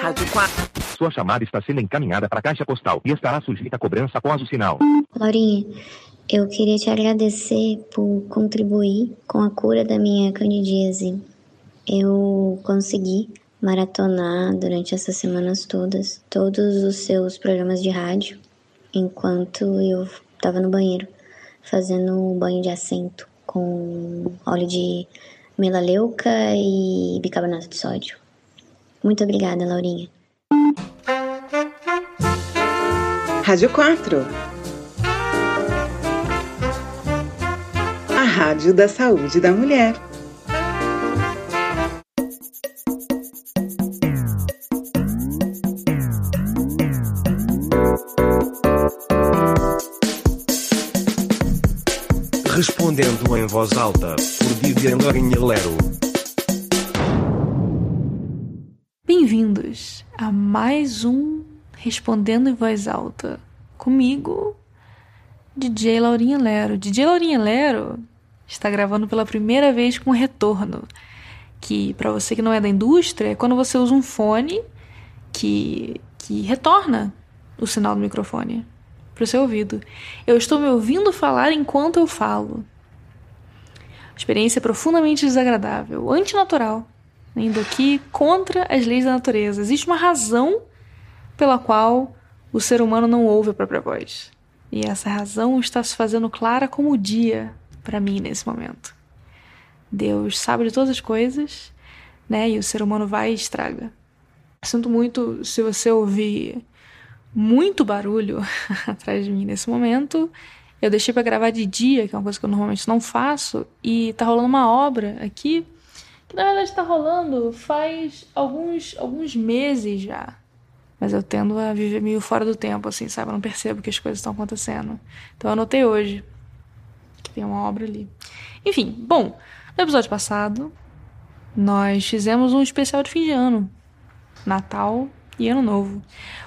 Rádio 4. Sua chamada está sendo encaminhada para a caixa postal e estará sujeita a cobrança após o sinal. Laurinha, eu queria te agradecer por contribuir com a cura da minha candidíase. Eu consegui maratonar durante essas semanas todas todos os seus programas de rádio enquanto eu estava no banheiro fazendo um banho de assento com óleo de melaleuca e bicarbonato de sódio. Muito obrigada, Laurinha. Rádio 4. A Rádio da Saúde da Mulher. Respondendo em voz alta, por Vivian Lourinha Lero. Bem-vindos a mais um Respondendo em Voz Alta. Comigo, DJ Laurinha Lero. DJ Laurinha Lero está gravando pela primeira vez com retorno. Que, para você que não é da indústria, é quando você usa um fone que, que retorna o sinal do microfone para o seu ouvido. Eu estou me ouvindo falar enquanto eu falo. Experiência profundamente desagradável, antinatural, indo aqui contra as leis da natureza. Existe uma razão pela qual o ser humano não ouve a própria voz. E essa razão está se fazendo clara como o dia para mim nesse momento. Deus sabe de todas as coisas, né? E o ser humano vai e estraga. Sinto muito se você ouvir muito barulho atrás de mim nesse momento. Eu deixei para gravar de dia, que é uma coisa que eu normalmente não faço, e tá rolando uma obra aqui que na verdade está rolando faz alguns alguns meses já. Mas eu tendo a viver meio fora do tempo, assim, sabe? Eu não percebo que as coisas estão acontecendo. Então eu anotei hoje que tem uma obra ali. Enfim, bom, no episódio passado, nós fizemos um especial de fim de ano. Natal e Ano Novo.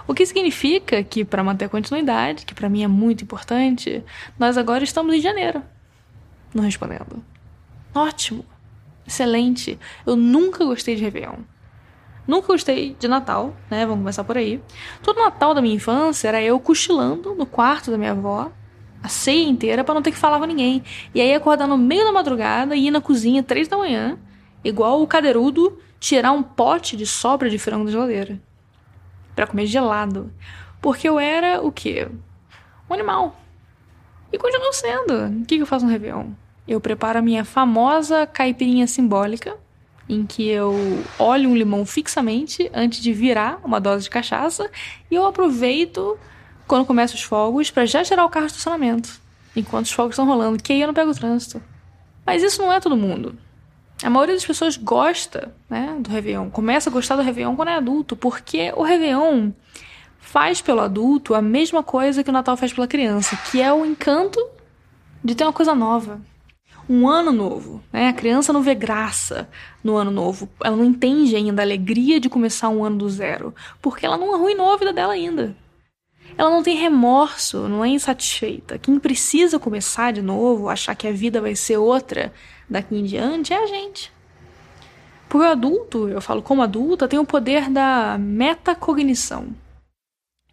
O que significa que, para manter a continuidade, que para mim é muito importante, nós agora estamos em janeiro. Não respondendo. Ótimo. Excelente. Eu nunca gostei de Réveillon. Nunca gostei de Natal, né? Vamos começar por aí. Todo Natal da minha infância era eu cochilando no quarto da minha avó, a ceia inteira, para não ter que falar com ninguém. E aí acordar no meio da madrugada e ir na cozinha três da manhã, igual o cadeirudo, tirar um pote de sobra de frango da geladeira. para comer gelado. Porque eu era o quê? Um animal. E continuo sendo. O que eu faço no Réveillon? Eu preparo a minha famosa caipirinha simbólica, em que eu olho um limão fixamente antes de virar uma dose de cachaça e eu aproveito quando começam os fogos para já tirar o carro do estacionamento, enquanto os fogos estão rolando, que aí eu não pego o trânsito. Mas isso não é todo mundo. A maioria das pessoas gosta né, do Réveillon, começa a gostar do Réveillon quando é adulto, porque o Réveillon faz pelo adulto a mesma coisa que o Natal faz pela criança, que é o encanto de ter uma coisa nova, um ano novo. Né? A criança não vê graça no ano novo. Ela não entende ainda a alegria de começar um ano do zero, porque ela não arruinou a vida dela ainda. Ela não tem remorso, não é insatisfeita. Quem precisa começar de novo, achar que a vida vai ser outra daqui em diante, é a gente. Porque o adulto, eu falo como adulta, tem o poder da metacognição,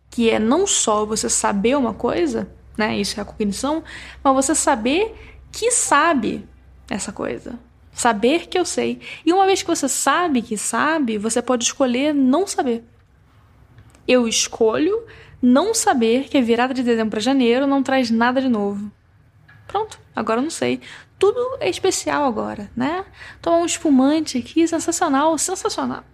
que é não só você saber uma coisa, né? Isso é a cognição, mas você saber que sabe essa coisa. Saber que eu sei. E uma vez que você sabe que sabe, você pode escolher não saber. Eu escolho não saber que a virada de dezembro para janeiro não traz nada de novo. Pronto, agora eu não sei. Tudo é especial agora, né? Tomar um espumante aqui, sensacional, sensacional.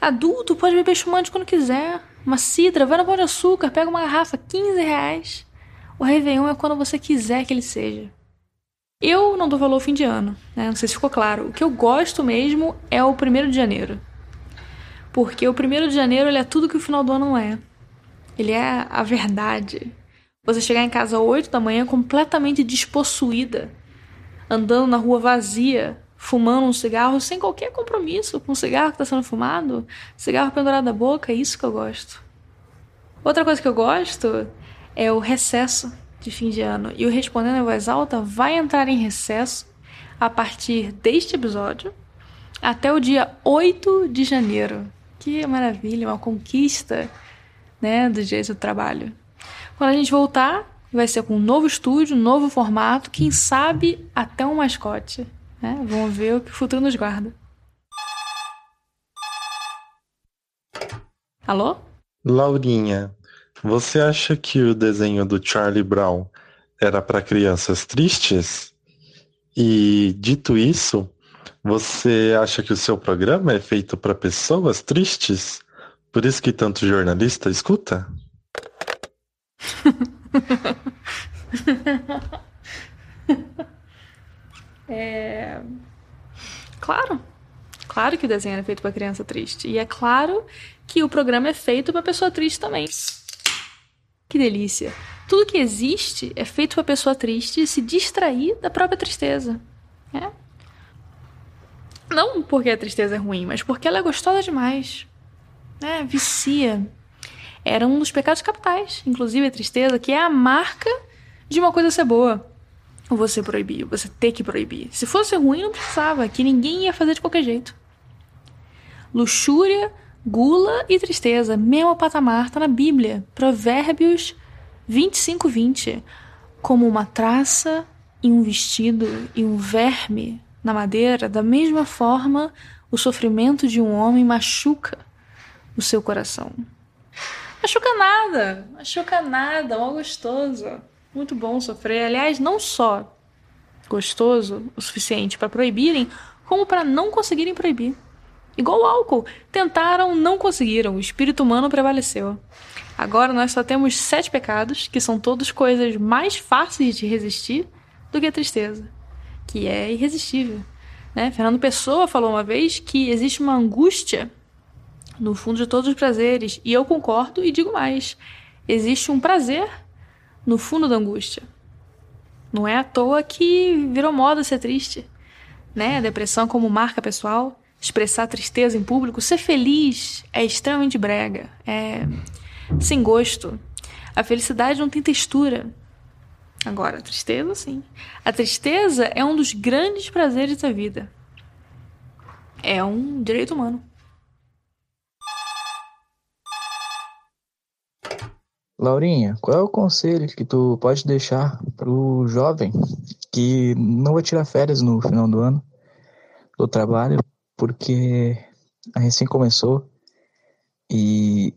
Adulto pode beber espumante quando quiser. Uma cidra, vai no pão de açúcar, pega uma garrafa, 15 reais. O Réveillon é quando você quiser que ele seja. Eu não dou valor ao fim de ano, né? Não sei se ficou claro. O que eu gosto mesmo é o primeiro de janeiro. Porque o primeiro de janeiro ele é tudo que o final do ano não é. Ele é a verdade. Você chegar em casa às 8 da manhã completamente despossuída, andando na rua vazia, fumando um cigarro sem qualquer compromisso com o cigarro que está sendo fumado, cigarro pendurado na boca, é isso que eu gosto. Outra coisa que eu gosto é o recesso de fim de ano e o Respondendo em Voz Alta vai entrar em recesso a partir deste episódio até o dia 8 de janeiro, Que maravilha, uma conquista, né, do jeito do trabalho. Quando a gente voltar, vai ser com um novo estúdio, um novo formato, quem sabe até um mascote. Né? Vamos ver o que o futuro nos guarda. Alô? Laurinha, você acha que o desenho do Charlie Brown era para crianças tristes? E dito isso, você acha que o seu programa é feito para pessoas tristes? Por isso que tanto jornalista escuta? é... Claro. Claro que o desenho é feito para criança triste. E é claro que o programa é feito para pessoa triste também. Que delícia. Tudo que existe é feito para pessoa triste se distrair da própria tristeza. É? Não porque a tristeza é ruim, mas porque ela é gostosa demais. É, vicia era um dos pecados capitais, inclusive a tristeza, que é a marca de uma coisa ser boa. Você proibir, você ter que proibir. Se fosse ruim, não precisava, que ninguém ia fazer de qualquer jeito. Luxúria, gula e tristeza, mesmo patamar, tá na Bíblia. Provérbios 25, 20. Como uma traça e um vestido e um verme na madeira, da mesma forma o sofrimento de um homem machuca o seu coração. Machuca nada, machuca nada, mal gostoso. Muito bom sofrer. Aliás, não só gostoso o suficiente para proibirem, como para não conseguirem proibir. Igual o álcool. Tentaram, não conseguiram. O espírito humano prevaleceu. Agora nós só temos sete pecados, que são todas coisas mais fáceis de resistir do que a tristeza, que é irresistível. Né? Fernando Pessoa falou uma vez que existe uma angústia no fundo de todos os prazeres. E eu concordo e digo mais: existe um prazer no fundo da angústia. Não é à toa que virou moda ser triste, né? A depressão como marca pessoal, expressar tristeza em público, ser feliz é extremamente brega, é sem gosto. A felicidade não tem textura. Agora, a tristeza, sim. A tristeza é um dos grandes prazeres da vida. É um direito humano. Laurinha, qual é o conselho que tu pode deixar pro jovem que não vai tirar férias no final do ano do trabalho porque a recém começou e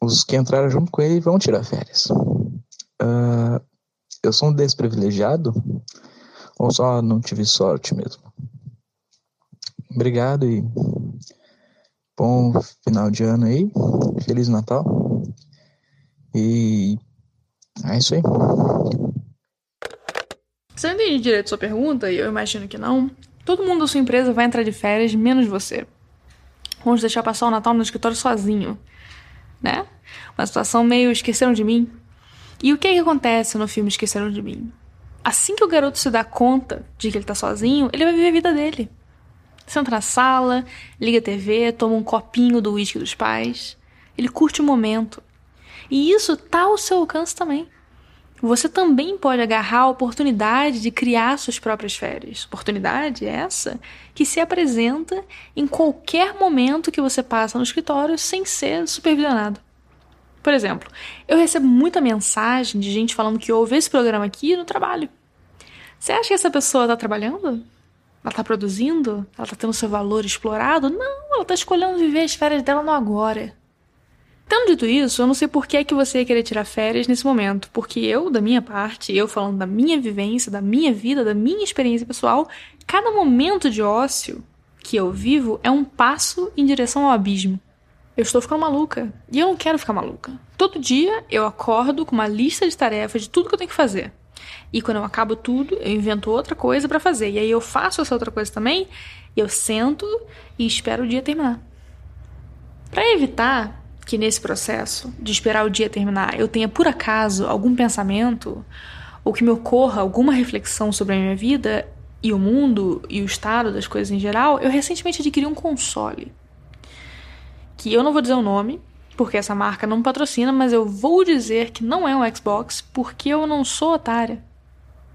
os que entraram junto com ele vão tirar férias. Uh, eu sou um desprivilegiado ou só não tive sorte mesmo? Obrigado e bom final de ano aí. Feliz Natal. E é isso aí. Se eu entendi direito sua pergunta, e eu imagino que não, todo mundo da sua empresa vai entrar de férias, menos você. Vamos deixar passar o Natal no escritório sozinho, né? Uma situação meio esqueceram de mim. E o que, é que acontece no filme Esqueceram de Mim? Assim que o garoto se dá conta de que ele tá sozinho, ele vai viver a vida dele. Senta na sala, liga a TV, toma um copinho do uísque dos pais. Ele curte o momento. E isso está ao seu alcance também. Você também pode agarrar a oportunidade de criar suas próprias férias. Oportunidade essa que se apresenta em qualquer momento que você passa no escritório sem ser supervisionado. Por exemplo, eu recebo muita mensagem de gente falando que ouve esse programa aqui no trabalho. Você acha que essa pessoa está trabalhando? Ela está produzindo? Ela está tendo seu valor explorado? Não, ela está escolhendo viver as férias dela no agora. Tendo dito isso, eu não sei por que, é que você ia querer tirar férias nesse momento, porque eu, da minha parte, eu falando da minha vivência, da minha vida, da minha experiência pessoal, cada momento de ócio que eu vivo é um passo em direção ao abismo. Eu estou ficando maluca. E eu não quero ficar maluca. Todo dia eu acordo com uma lista de tarefas de tudo que eu tenho que fazer. E quando eu acabo tudo, eu invento outra coisa para fazer. E aí eu faço essa outra coisa também, eu sento e espero o dia terminar. Para evitar que nesse processo de esperar o dia terminar eu tenha por acaso algum pensamento ou que me ocorra alguma reflexão sobre a minha vida e o mundo e o estado das coisas em geral, eu recentemente adquiri um console. Que eu não vou dizer o nome, porque essa marca não me patrocina, mas eu vou dizer que não é um Xbox porque eu não sou otária.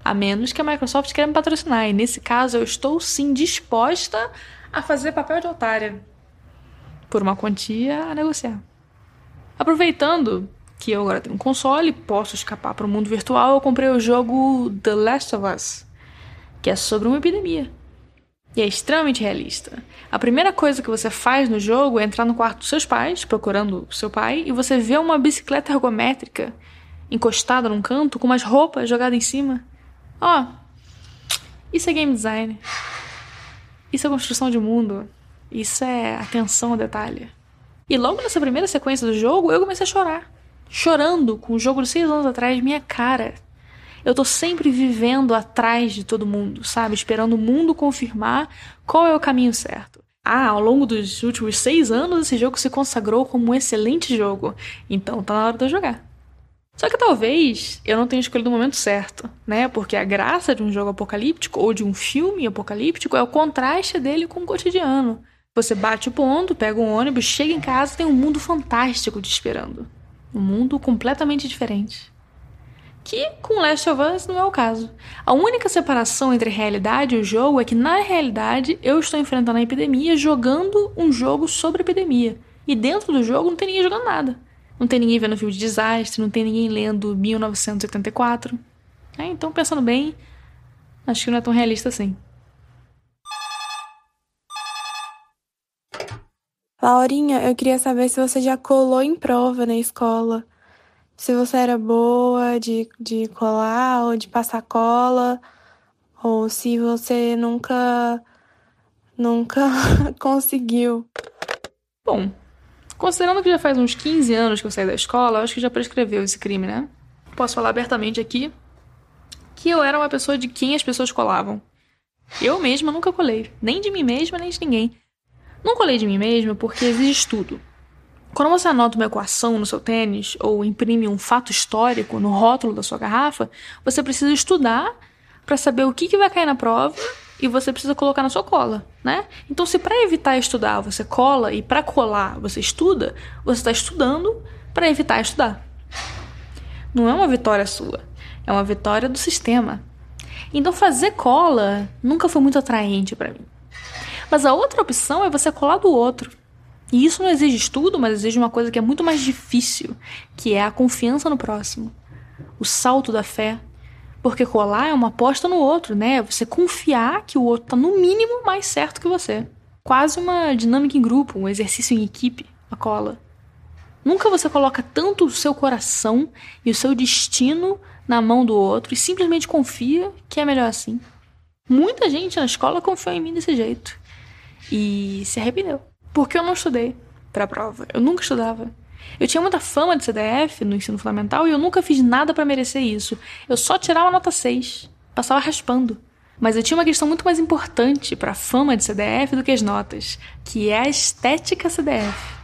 A menos que a Microsoft queira me patrocinar. E nesse caso eu estou sim disposta a fazer papel de otária por uma quantia a negociar. Aproveitando que eu agora tenho um console, posso escapar para o mundo virtual, eu comprei o jogo The Last of Us, que é sobre uma epidemia. E é extremamente realista. A primeira coisa que você faz no jogo é entrar no quarto dos seus pais, procurando seu pai, e você vê uma bicicleta ergométrica encostada num canto com umas roupas jogadas em cima. Ó, oh, isso é game design. Isso é construção de mundo. Isso é atenção ao detalhe. E logo nessa primeira sequência do jogo, eu comecei a chorar. Chorando com o jogo de seis anos atrás, minha cara. Eu tô sempre vivendo atrás de todo mundo, sabe? Esperando o mundo confirmar qual é o caminho certo. Ah, ao longo dos últimos seis anos, esse jogo se consagrou como um excelente jogo. Então tá na hora de eu jogar. Só que talvez eu não tenha escolhido o momento certo, né? Porque a graça de um jogo apocalíptico ou de um filme apocalíptico é o contraste dele com o cotidiano. Você bate o ponto, pega um ônibus, chega em casa tem um mundo fantástico te esperando. Um mundo completamente diferente. Que com Last of Us não é o caso. A única separação entre realidade e o jogo é que, na realidade, eu estou enfrentando a epidemia jogando um jogo sobre a epidemia. E dentro do jogo não tem ninguém jogando nada. Não tem ninguém vendo filme de desastre, não tem ninguém lendo 1984. É, então, pensando bem, acho que não é tão realista assim. Laurinha, eu queria saber se você já colou em prova na escola. Se você era boa de, de colar ou de passar cola, ou se você nunca nunca conseguiu. Bom, considerando que já faz uns 15 anos que eu saí da escola, eu acho que já prescreveu esse crime, né? Posso falar abertamente aqui que eu era uma pessoa de quem as pessoas colavam. Eu mesma nunca colei, nem de mim mesma, nem de ninguém. Não colei de mim mesma porque exige estudo. Quando você anota uma equação no seu tênis ou imprime um fato histórico no rótulo da sua garrafa, você precisa estudar para saber o que, que vai cair na prova e você precisa colocar na sua cola, né? Então, se para evitar estudar você cola e para colar você estuda, você está estudando para evitar estudar. Não é uma vitória sua, é uma vitória do sistema. Então, fazer cola nunca foi muito atraente para mim. Mas a outra opção é você colar do outro. E isso não exige estudo, mas exige uma coisa que é muito mais difícil, que é a confiança no próximo. O salto da fé. Porque colar é uma aposta no outro, né? Você confiar que o outro tá no mínimo mais certo que você. Quase uma dinâmica em grupo, um exercício em equipe, a cola. Nunca você coloca tanto o seu coração e o seu destino na mão do outro e simplesmente confia que é melhor assim. Muita gente na escola confiou em mim desse jeito e se arrependeu. Porque eu não estudei para a prova. Eu nunca estudava. Eu tinha muita fama de CDF no ensino fundamental e eu nunca fiz nada para merecer isso. Eu só tirava nota 6, passava raspando. Mas eu tinha uma questão muito mais importante para a fama de CDF do que as notas, que é a estética CDF.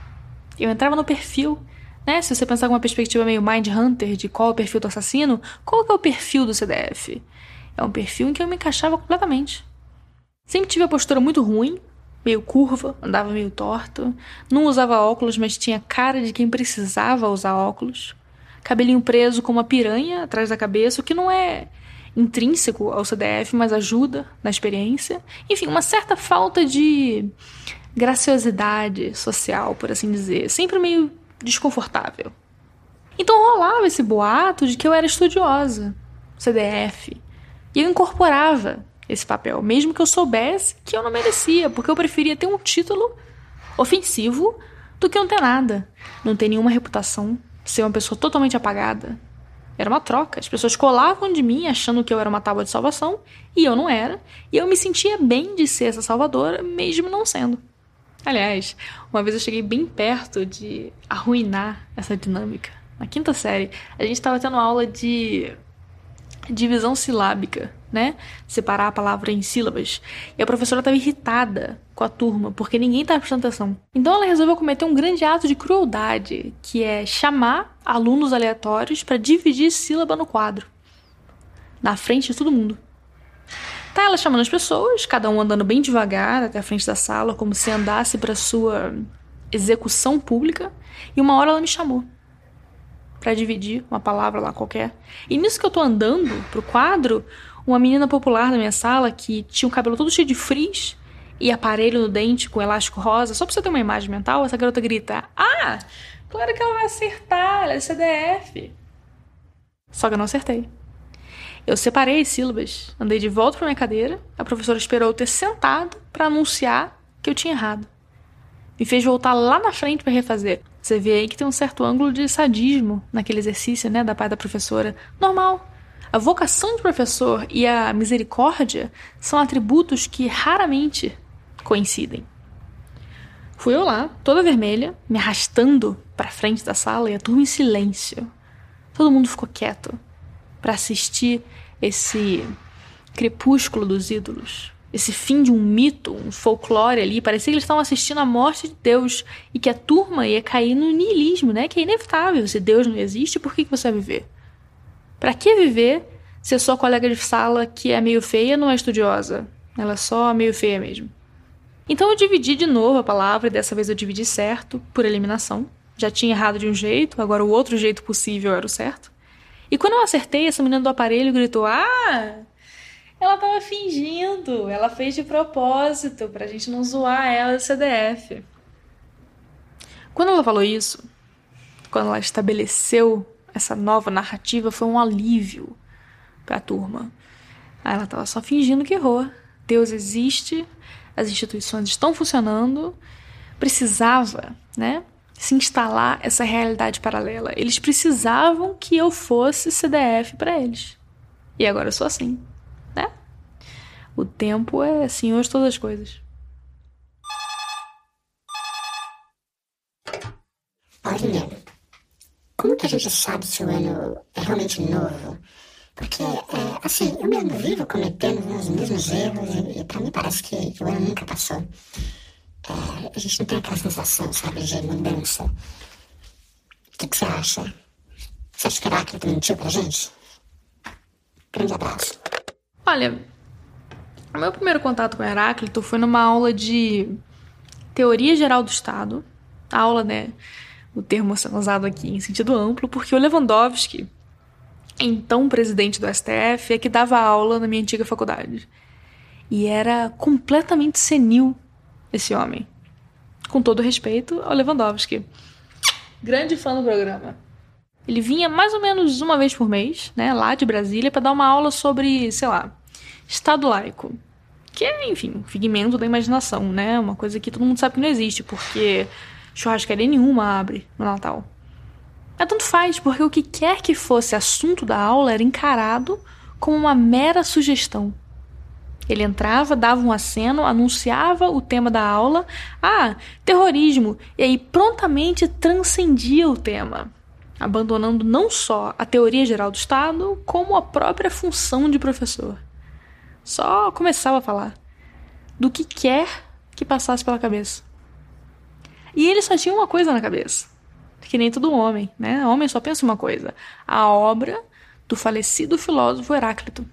Eu entrava no perfil, né? Se você pensar com uma perspectiva meio Mind Hunter de qual é o perfil do assassino, qual é o perfil do CDF? É um perfil em que eu me encaixava completamente. Sempre tive a postura muito ruim, meio curva, andava meio torto, não usava óculos, mas tinha cara de quem precisava usar óculos, cabelinho preso como uma piranha atrás da cabeça, o que não é intrínseco ao CDF, mas ajuda na experiência. Enfim, uma certa falta de graciosidade social, por assim dizer, sempre meio desconfortável. Então rolava esse boato de que eu era estudiosa, CDF, e eu incorporava esse papel, mesmo que eu soubesse que eu não merecia, porque eu preferia ter um título ofensivo do que não ter nada, não ter nenhuma reputação, ser uma pessoa totalmente apagada. Era uma troca. As pessoas colavam de mim achando que eu era uma tábua de salvação e eu não era, e eu me sentia bem de ser essa salvadora, mesmo não sendo. Aliás, uma vez eu cheguei bem perto de arruinar essa dinâmica. Na quinta série, a gente estava tendo aula de divisão silábica né? Separar a palavra em sílabas. E a professora estava irritada com a turma, porque ninguém estava prestando atenção. Então ela resolveu cometer um grande ato de crueldade, que é chamar alunos aleatórios para dividir sílaba no quadro. Na frente de todo mundo. Tá ela chamando as pessoas, cada um andando bem devagar até a frente da sala, como se andasse para sua execução pública, e uma hora ela me chamou para dividir uma palavra lá qualquer. E nisso que eu tô andando pro quadro, uma menina popular da minha sala que tinha o cabelo todo cheio de frizz e aparelho no dente com elástico rosa, só pra você ter uma imagem mental, essa garota grita: Ah, claro que ela vai acertar, ela é CDF. Só que eu não acertei. Eu separei as sílabas, andei de volta para minha cadeira, a professora esperou eu ter sentado para anunciar que eu tinha errado. Me fez voltar lá na frente para refazer. Você vê aí que tem um certo ângulo de sadismo naquele exercício, né, da parte da professora. Normal. A vocação de professor e a misericórdia são atributos que raramente coincidem. Fui eu lá, toda vermelha, me arrastando para frente da sala e a turma em silêncio. Todo mundo ficou quieto para assistir esse crepúsculo dos ídolos, esse fim de um mito, um folclore ali. Parecia que eles estavam assistindo a morte de Deus e que a turma ia cair no niilismo, né? Que é inevitável. Se Deus não existe, por que, que você vai viver? Para que viver se a sua colega de sala, que é meio feia, não é estudiosa? Ela é só meio feia mesmo. Então eu dividi de novo a palavra e dessa vez eu dividi certo, por eliminação. Já tinha errado de um jeito, agora o outro jeito possível era o certo. E quando eu acertei, essa menina do aparelho gritou: Ah! Ela tava fingindo, ela fez de propósito pra gente não zoar ela do CDF. Quando ela falou isso, quando ela estabeleceu essa nova narrativa, foi um alívio pra turma. Aí ela tava só fingindo que errou. Deus existe, as instituições estão funcionando, precisava, né? se instalar essa realidade paralela. Eles precisavam que eu fosse CDF para eles. E agora eu sou assim, né? O tempo é senhor de todas as coisas. Paulinha, como que a gente sabe se o ano é realmente novo? Porque, é, assim, eu mesmo vivo cometendo os mesmos erros e, e para mim parece que, o ano nunca passou. É, a gente não tem aquela sensação, sabe, de mudança. O que, que você acha? Você acha que Heráclito mentiu pra gente? Grande abraço. Olha, o meu primeiro contato com Heráclito foi numa aula de Teoria Geral do Estado. A aula, né? O termo sendo usado aqui em sentido amplo, porque o Lewandowski, então presidente do STF, é que dava aula na minha antiga faculdade. E era completamente senil esse homem. Com todo respeito ao Lewandowski. Grande fã do programa. Ele vinha mais ou menos uma vez por mês, né, lá de Brasília, para dar uma aula sobre, sei lá, Estado laico. Que é, enfim, figmento da imaginação, né? Uma coisa que todo mundo sabe que não existe, porque churrascaria nenhuma abre no Natal. Mas tanto faz, porque o que quer que fosse assunto da aula era encarado como uma mera sugestão. Ele entrava, dava um aceno, anunciava o tema da aula, ah, terrorismo, e aí prontamente transcendia o tema, abandonando não só a teoria geral do Estado, como a própria função de professor. Só começava a falar do que quer que passasse pela cabeça. E ele só tinha uma coisa na cabeça, que nem todo homem, né? O homem só pensa uma coisa: a obra do falecido filósofo Heráclito.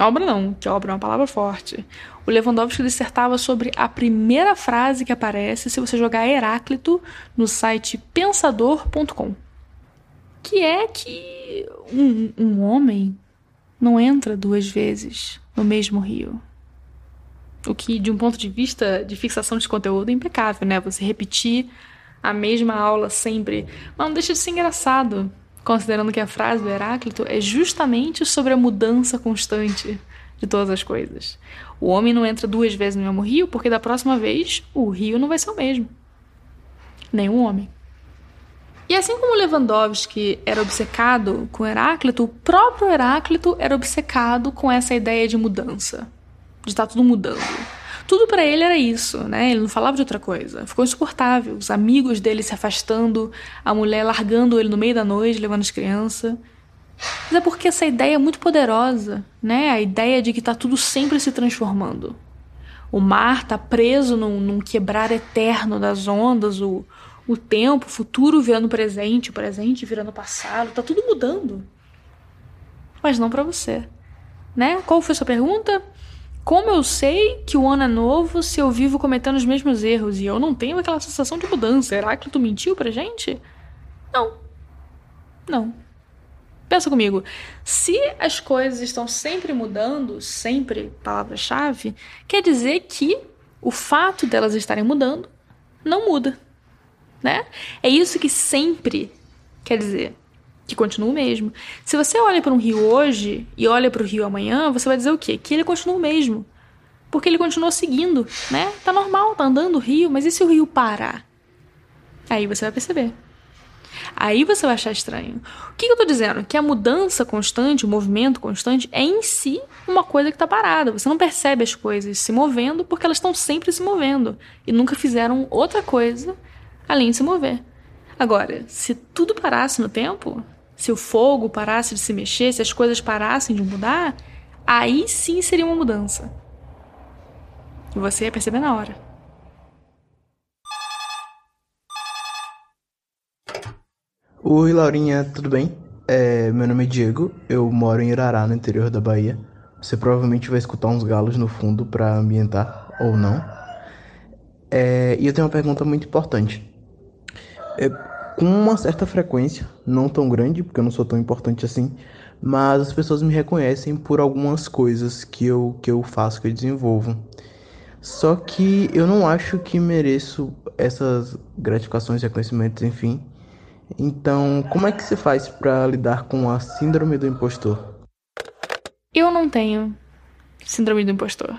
Obra não, que obra é uma palavra forte. O Lewandowski dissertava sobre a primeira frase que aparece se você jogar Heráclito no site pensador.com. Que é que um, um homem não entra duas vezes no mesmo rio. O que, de um ponto de vista de fixação de conteúdo, é impecável, né? Você repetir a mesma aula sempre. Mas não deixa de ser engraçado considerando que a frase do Heráclito é justamente sobre a mudança constante de todas as coisas. O homem não entra duas vezes no mesmo rio porque da próxima vez o rio não vai ser o mesmo. O homem. E assim como Lewandowski era obcecado com Heráclito, o próprio Heráclito era obcecado com essa ideia de mudança, de estar tudo mudando. Tudo para ele era isso, né? Ele não falava de outra coisa. Ficou insuportável. Os amigos dele se afastando, a mulher largando ele no meio da noite, levando as crianças. Mas é porque essa ideia é muito poderosa, né? A ideia de que tá tudo sempre se transformando. O mar tá preso num, num quebrar eterno das ondas, o, o tempo, o futuro virando presente, o presente virando passado, tá tudo mudando. Mas não para você, né? Qual foi a sua pergunta? Como eu sei que o ano é novo se eu vivo cometendo os mesmos erros e eu não tenho aquela sensação de mudança? Heráclito mentiu pra gente? Não. Não. Pensa comigo. Se as coisas estão sempre mudando, sempre palavra-chave, quer dizer que o fato delas estarem mudando não muda, né? É isso que sempre quer dizer que continua o mesmo. Se você olha para um rio hoje e olha para o rio amanhã, você vai dizer o quê? Que ele continua o mesmo. Porque ele continua seguindo, né? Tá normal, tá andando o rio, mas e se o rio parar? Aí você vai perceber. Aí você vai achar estranho. O que eu tô dizendo? Que a mudança constante, o movimento constante, é em si uma coisa que tá parada. Você não percebe as coisas se movendo porque elas estão sempre se movendo e nunca fizeram outra coisa além de se mover. Agora, se tudo parasse no tempo, se o fogo parasse de se mexer, se as coisas parassem de mudar, aí sim seria uma mudança. E você ia perceber na hora. Oi, Laurinha, tudo bem? É, meu nome é Diego, eu moro em Irará, no interior da Bahia. Você provavelmente vai escutar uns galos no fundo para ambientar, ou não. É, e eu tenho uma pergunta muito importante. É, com uma certa frequência, não tão grande, porque eu não sou tão importante assim, mas as pessoas me reconhecem por algumas coisas que eu, que eu faço, que eu desenvolvo. Só que eu não acho que mereço essas gratificações, reconhecimentos, enfim. Então, como é que se faz para lidar com a síndrome do impostor? Eu não tenho síndrome do impostor.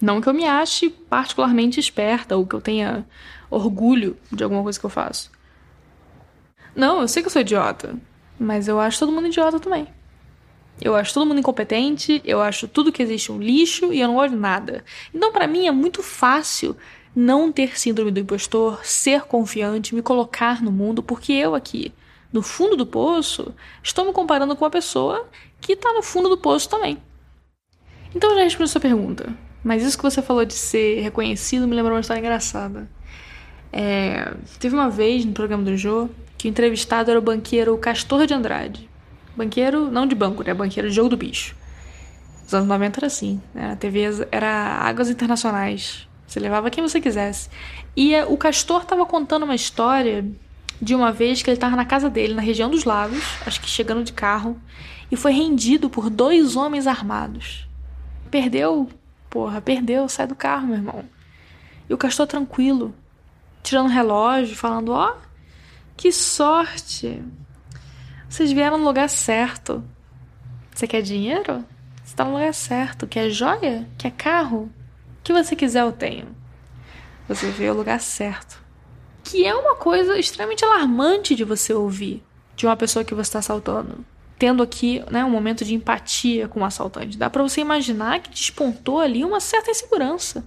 Não que eu me ache particularmente esperta ou que eu tenha orgulho de alguma coisa que eu faço. Não, eu sei que eu sou idiota, mas eu acho todo mundo idiota também. Eu acho todo mundo incompetente, eu acho tudo que existe um lixo e eu não gosto de nada. Então, para mim, é muito fácil não ter síndrome do impostor, ser confiante, me colocar no mundo, porque eu aqui, no fundo do poço, estou me comparando com uma pessoa que está no fundo do poço também. Então, eu já respondi a sua pergunta. Mas isso que você falou de ser reconhecido me lembrou uma história engraçada. É, teve uma vez no programa do Jô que o entrevistado era o banqueiro Castor de Andrade. Banqueiro, não de banco, né? Banqueiro de jogo do bicho. Nos anos 90 era assim. Né? A TV era Águas Internacionais. Você levava quem você quisesse. E o Castor estava contando uma história de uma vez que ele estava na casa dele, na região dos lagos, acho que chegando de carro, e foi rendido por dois homens armados. Perdeu? Porra, perdeu, sai do carro, meu irmão. E o Castor tranquilo, tirando relógio, falando: Ó, oh, que sorte! Vocês vieram no lugar certo. Você quer dinheiro? Você está no lugar certo. Quer joia? Quer carro? O que você quiser, eu tenho. Você veio ao lugar certo. Que é uma coisa extremamente alarmante de você ouvir de uma pessoa que você está assaltando. Tendo aqui né, um momento de empatia com o assaltante. Dá para você imaginar que despontou ali uma certa insegurança.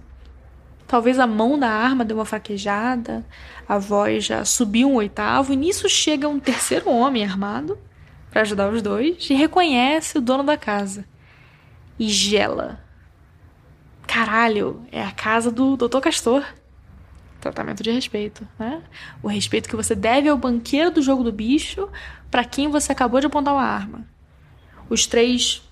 Talvez a mão da arma deu uma fraquejada, a voz já subiu um oitavo, e nisso chega um terceiro homem armado para ajudar os dois e reconhece o dono da casa. E gela. Caralho, é a casa do Dr. Castor. Tratamento de respeito, né? O respeito que você deve ao banqueiro do jogo do bicho para quem você acabou de apontar uma arma. Os três,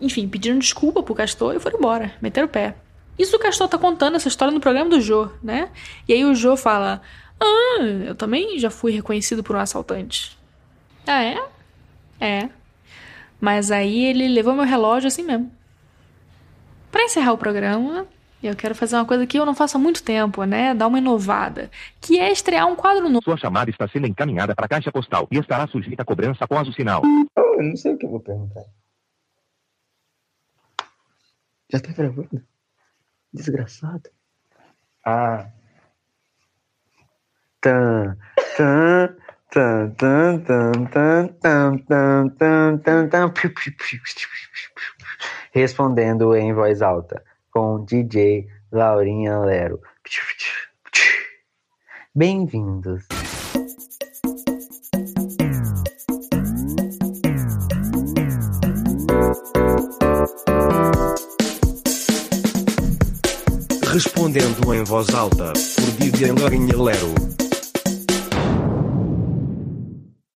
enfim, pediram desculpa pro Castor e foram embora, meteram o pé. Isso o Castor tá contando essa história no programa do Jô, né? E aí o Jô fala: Ah, eu também já fui reconhecido por um assaltante. Ah, é? É. Mas aí ele levou meu relógio assim mesmo. Para encerrar o programa, eu quero fazer uma coisa que eu não faço há muito tempo, né? Dar uma inovada. Que é estrear um quadro novo. Sua chamada está sendo encaminhada para a caixa postal e estará sujeita a cobrança após o sinal. Eu não sei o que eu vou perguntar. Já tá gravando? Desgraçado. Ah. Tan, tan, tan, tan, tan, tan, tan, tan, tan, tan. Respondendo em voz alta com DJ Laurinha Lero. Bem-vindos. Respondendo em voz alta, por Vivian Laurinha Lero.